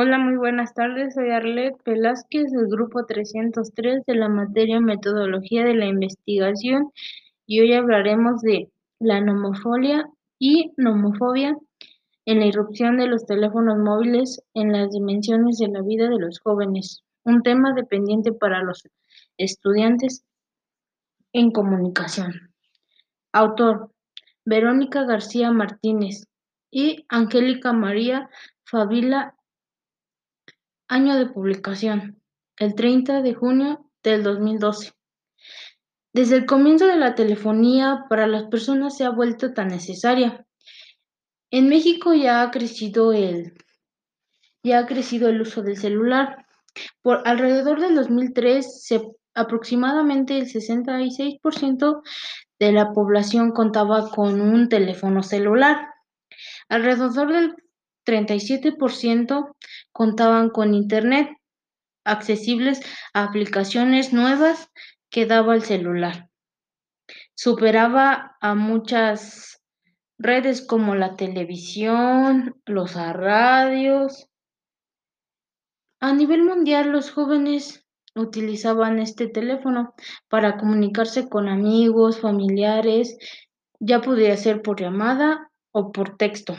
Hola, muy buenas tardes. Soy Arlet Velázquez del grupo 303 de la materia Metodología de la Investigación y hoy hablaremos de la nomofobia y nomofobia en la irrupción de los teléfonos móviles en las dimensiones de la vida de los jóvenes, un tema dependiente para los estudiantes en comunicación. Autor, Verónica García Martínez y Angélica María Favila Año de publicación: el 30 de junio del 2012. Desde el comienzo de la telefonía para las personas se ha vuelto tan necesaria. En México ya ha crecido el ya ha crecido el uso del celular. Por alrededor del 2003 se aproximadamente el 66% de la población contaba con un teléfono celular. Alrededor del 37% contaban con Internet accesibles a aplicaciones nuevas que daba el celular. Superaba a muchas redes como la televisión, los radios. A nivel mundial, los jóvenes utilizaban este teléfono para comunicarse con amigos, familiares, ya podía ser por llamada o por texto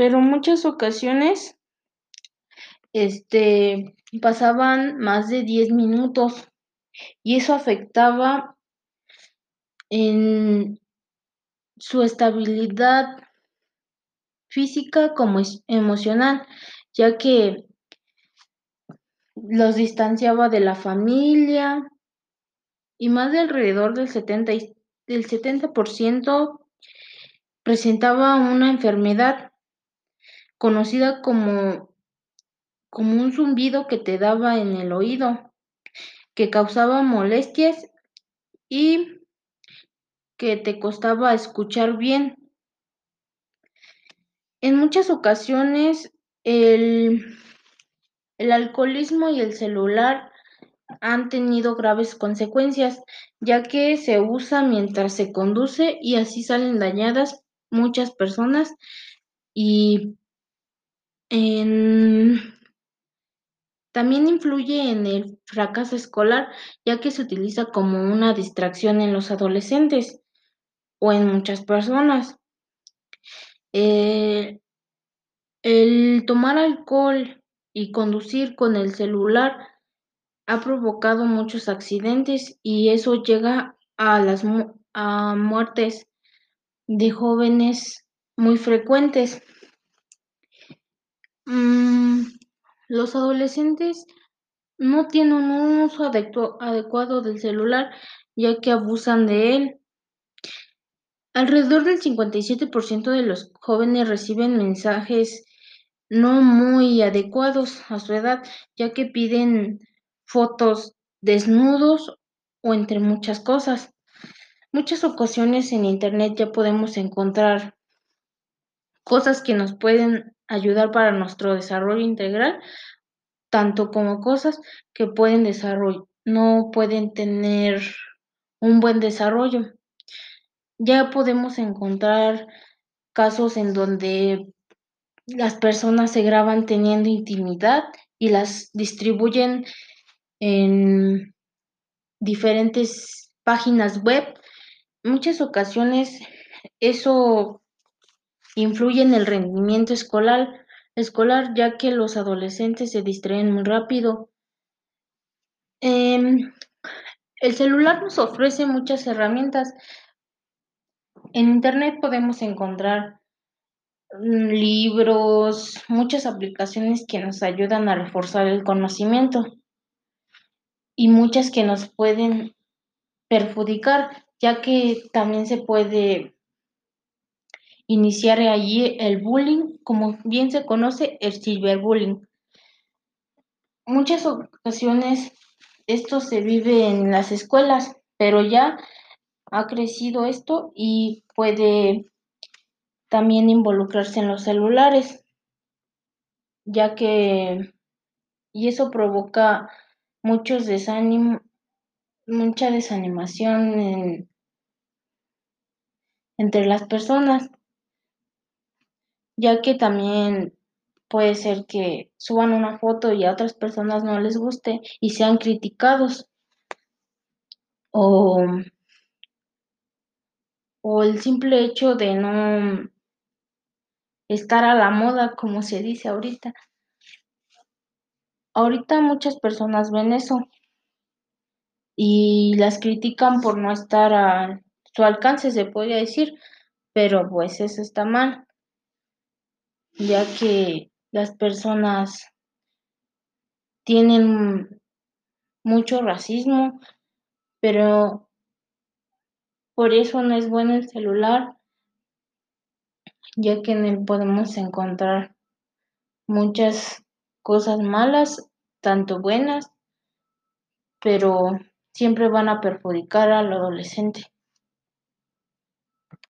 pero muchas ocasiones este, pasaban más de 10 minutos y eso afectaba en su estabilidad física como emocional, ya que los distanciaba de la familia y más de alrededor del 70, del 70% presentaba una enfermedad conocida como, como un zumbido que te daba en el oído, que causaba molestias y que te costaba escuchar bien. En muchas ocasiones el, el alcoholismo y el celular han tenido graves consecuencias, ya que se usa mientras se conduce y así salen dañadas muchas personas y también influye en el fracaso escolar, ya que se utiliza como una distracción en los adolescentes o en muchas personas. Eh, el tomar alcohol y conducir con el celular ha provocado muchos accidentes y eso llega a las a muertes de jóvenes muy frecuentes. Mm, los adolescentes no tienen un uso adecuado del celular ya que abusan de él. Alrededor del 57% de los jóvenes reciben mensajes no muy adecuados a su edad, ya que piden fotos desnudos o entre muchas cosas. Muchas ocasiones en Internet ya podemos encontrar cosas que nos pueden ayudar para nuestro desarrollo integral, tanto como cosas que pueden desarrollar, no pueden tener un buen desarrollo. Ya podemos encontrar casos en donde las personas se graban teniendo intimidad y las distribuyen en diferentes páginas web. muchas ocasiones eso influye en el rendimiento escolar, escolar ya que los adolescentes se distraen muy rápido. Em, el celular nos ofrece muchas herramientas. En Internet podemos encontrar mm, libros, muchas aplicaciones que nos ayudan a reforzar el conocimiento y muchas que nos pueden perjudicar, ya que también se puede iniciar allí el bullying, como bien se conoce, el ciberbullying. Muchas ocasiones esto se vive en las escuelas, pero ya ha crecido esto y puede también involucrarse en los celulares, ya que y eso provoca muchos desánimo, mucha desanimación entre las personas ya que también puede ser que suban una foto y a otras personas no les guste y sean criticados. O, o el simple hecho de no estar a la moda, como se dice ahorita. Ahorita muchas personas ven eso y las critican por no estar a su alcance, se podría decir, pero pues eso está mal, ya que las personas tienen mucho racismo, pero por eso no es bueno el celular, ya que en él podemos encontrar muchas cosas malas, tanto buenas, pero siempre van a perjudicar al adolescente.